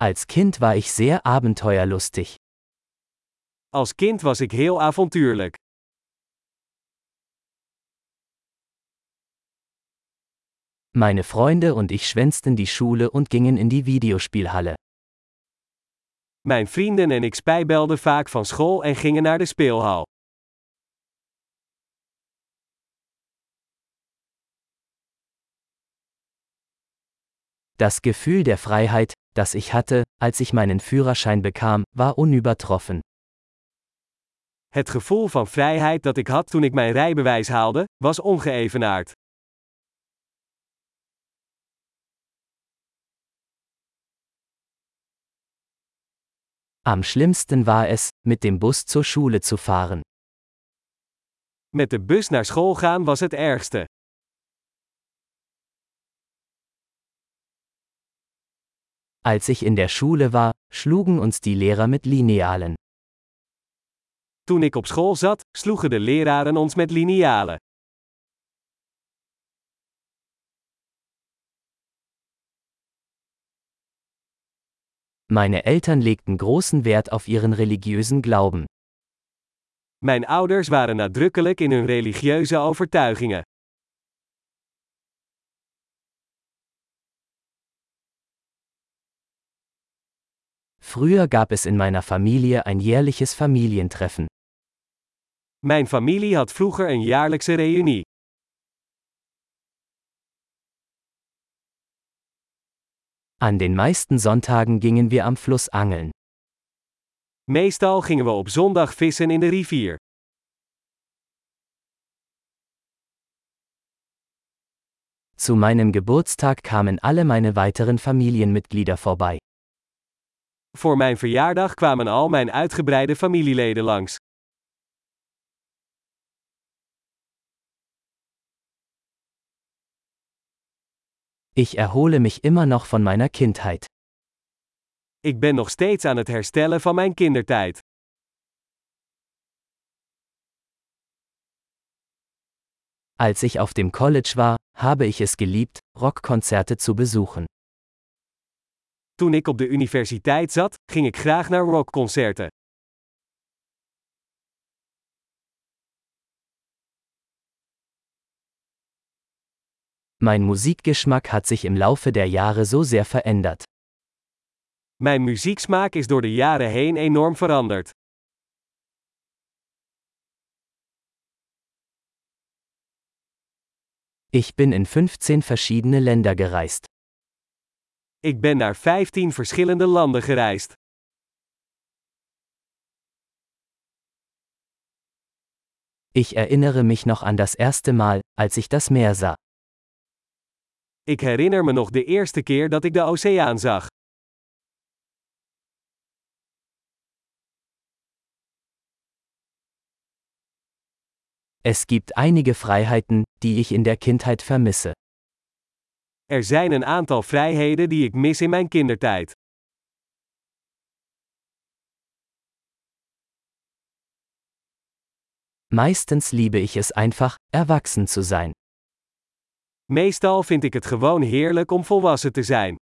Als Kind war ich sehr abenteuerlustig. Als kind was ik heel avontuurlijk. Meine Freunde und ich schwänzten die Schule und gingen in die Videospielhalle. Mijn vrienden en ik spijbelden vaak van school en gingen naar de speelhal. Das Gefühl der Freiheit, das ich hatte, als ich meinen Führerschein bekam, war unübertroffen. Het gevoel van vrijheid dat ik had toen ik mijn rijbewijs haalde, was ongeëvenaard. Am schlimmsten war es, mit dem Bus zur Schule zu fahren. Met de bus naar school gaan was het ergste. Als ich in der Schule war, schlugen uns die Lehrer mit Linealen. Toen ik op school zat, sloegen de leraren ons met linealen. Meine Eltern legten großen Wert auf ihren religiösen Glauben. Mijn ouders waren nadrukkelijk in hun religieuze overtuigingen. Früher gab es in meiner Familie ein jährliches Familientreffen. Mijn familie had vroeger een jaarlijkse reunie. An den meisten Sonntagen gingen wir am Fluss angeln. Meestal gingen we op zondag vissen in de rivier. Zu meinem Geburtstag kamen alle meine weiteren Familienmitglieder vorbei. Voor mijn verjaardag kwamen al mijn uitgebreide familieleden langs. Ich erhole mich immer noch von meiner Kindheit. Ik ben nog steeds aan het herstellen van mijn kindertijd. Als ich auf dem College war, habe ich es geliebt, Rockkonzerte zu besuchen. Toen ik op de universiteit zat, ging ik graag naar rockconcerten. Mein Musikgeschmack hat sich im Laufe der Jahre so sehr verändert. Mijn muzieksmaak is door de jaren heen enorm veranderd. Ich bin in 15 verschiedene Länder gereist. Ik ben naar 15 verschillende landen gereisd. Ich erinnere mich noch an das erste Mal, als ich das Meer sah. Ik herinner me nog de eerste keer dat ik de oceaan zag. Es gibt einige Freiheiten, die ich in der Kindheit vermisse. Er zijn een aantal vrijheden die ik mis in mijn kindertijd. Meistens liebe ich es einfach, erwachsen zu sein. Meestal vind ik het gewoon heerlijk om volwassen te zijn.